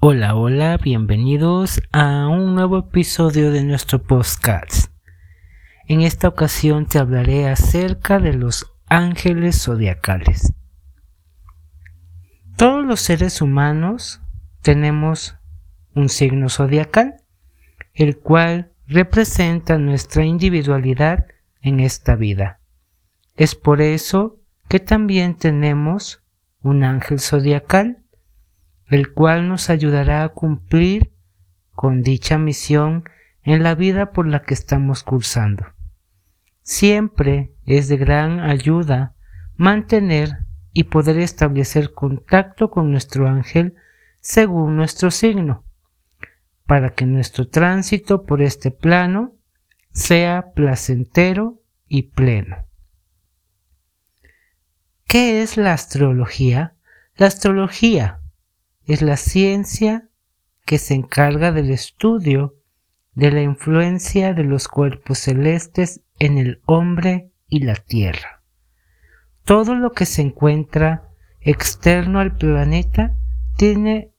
Hola, hola, bienvenidos a un nuevo episodio de nuestro podcast. En esta ocasión te hablaré acerca de los ángeles zodiacales. Todos los seres humanos tenemos un signo zodiacal, el cual representa nuestra individualidad en esta vida. Es por eso que también tenemos un ángel zodiacal el cual nos ayudará a cumplir con dicha misión en la vida por la que estamos cursando. Siempre es de gran ayuda mantener y poder establecer contacto con nuestro ángel según nuestro signo, para que nuestro tránsito por este plano sea placentero y pleno. ¿Qué es la astrología? La astrología es la ciencia que se encarga del estudio de la influencia de los cuerpos celestes en el hombre y la tierra. Todo lo que se encuentra externo al planeta tiene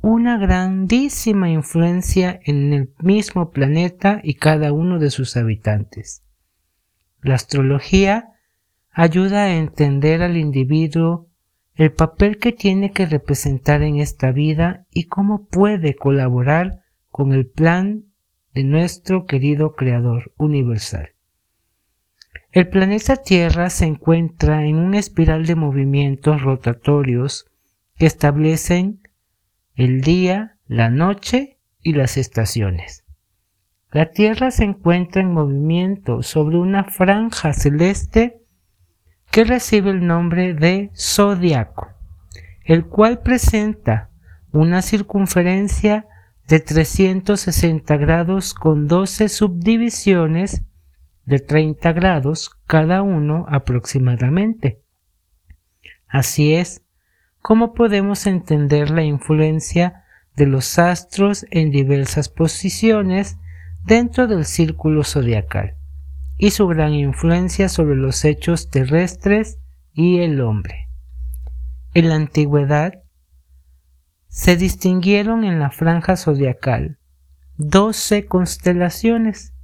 una grandísima influencia en el mismo planeta y cada uno de sus habitantes. La astrología ayuda a entender al individuo el papel que tiene que representar en esta vida y cómo puede colaborar con el plan de nuestro querido Creador universal. El planeta Tierra se encuentra en una espiral de movimientos rotatorios que establecen el día, la noche y las estaciones. La Tierra se encuentra en movimiento sobre una franja celeste que recibe el nombre de zodiaco, el cual presenta una circunferencia de 360 grados con 12 subdivisiones de 30 grados cada uno aproximadamente. Así es como podemos entender la influencia de los astros en diversas posiciones dentro del círculo zodiacal y su gran influencia sobre los hechos terrestres y el hombre. En la antigüedad se distinguieron en la franja zodiacal doce constelaciones,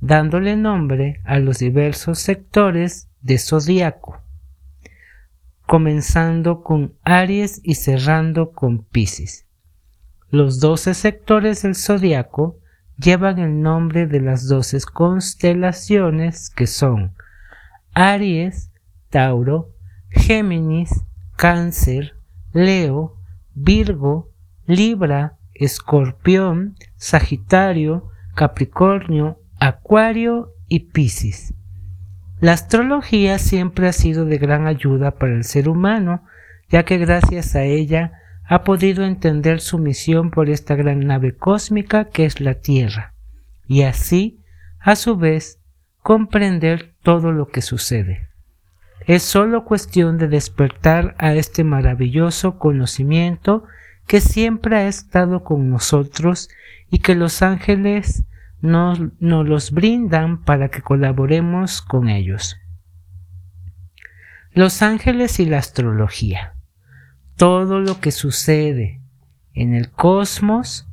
dándole nombre a los diversos sectores de zodiaco, comenzando con Aries y cerrando con Pisces. Los doce sectores del zodiaco llevan el nombre de las doce constelaciones que son Aries, Tauro, Géminis, Cáncer, Leo, Virgo, Libra, Escorpión, Sagitario, Capricornio, Acuario y Piscis. La astrología siempre ha sido de gran ayuda para el ser humano, ya que gracias a ella ha podido entender su misión por esta gran nave cósmica que es la Tierra, y así, a su vez, comprender todo lo que sucede. Es solo cuestión de despertar a este maravilloso conocimiento que siempre ha estado con nosotros y que los ángeles nos, los brindan para que colaboremos con ellos. Los ángeles y la astrología todo lo que sucede en el cosmos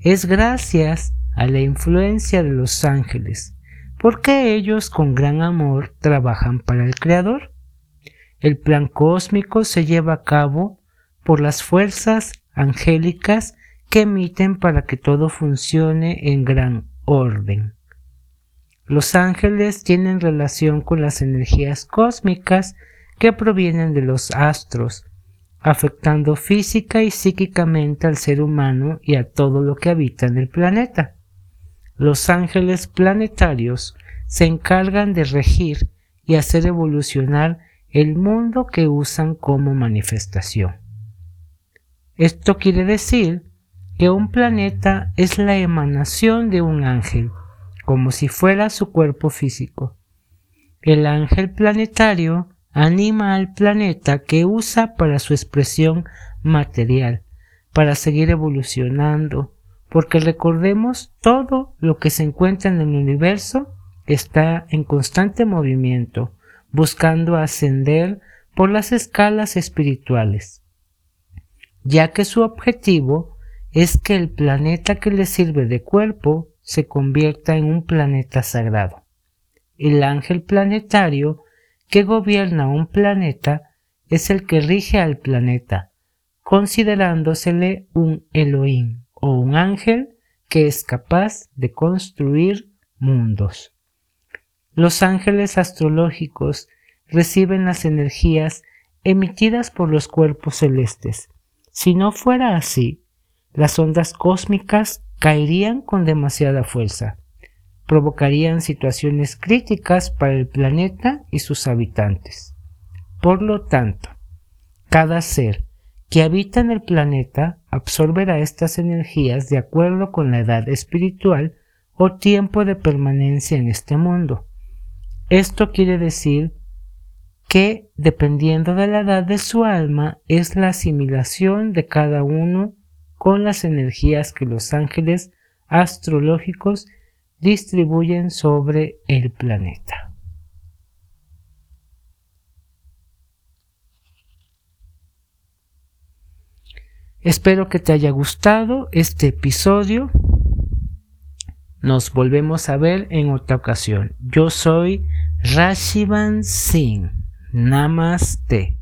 es gracias a la influencia de los ángeles, porque ellos con gran amor trabajan para el Creador. El plan cósmico se lleva a cabo por las fuerzas angélicas que emiten para que todo funcione en gran orden. Los ángeles tienen relación con las energías cósmicas que provienen de los astros, afectando física y psíquicamente al ser humano y a todo lo que habita en el planeta. Los ángeles planetarios se encargan de regir y hacer evolucionar el mundo que usan como manifestación. Esto quiere decir que un planeta es la emanación de un ángel, como si fuera su cuerpo físico. El ángel planetario anima al planeta que usa para su expresión material, para seguir evolucionando, porque recordemos todo lo que se encuentra en el universo está en constante movimiento, buscando ascender por las escalas espirituales, ya que su objetivo es que el planeta que le sirve de cuerpo se convierta en un planeta sagrado. El ángel planetario que gobierna un planeta es el que rige al planeta, considerándosele un Elohim o un ángel que es capaz de construir mundos. Los ángeles astrológicos reciben las energías emitidas por los cuerpos celestes. Si no fuera así, las ondas cósmicas caerían con demasiada fuerza, provocarían situaciones críticas para el planeta y sus habitantes. Por lo tanto, cada ser que habita en el planeta absorberá estas energías de acuerdo con la edad espiritual o tiempo de permanencia en este mundo. Esto quiere decir que, dependiendo de la edad de su alma, es la asimilación de cada uno con las energías que los ángeles astrológicos distribuyen sobre el planeta. Espero que te haya gustado este episodio. Nos volvemos a ver en otra ocasión. Yo soy Rashivan Singh. Namaste.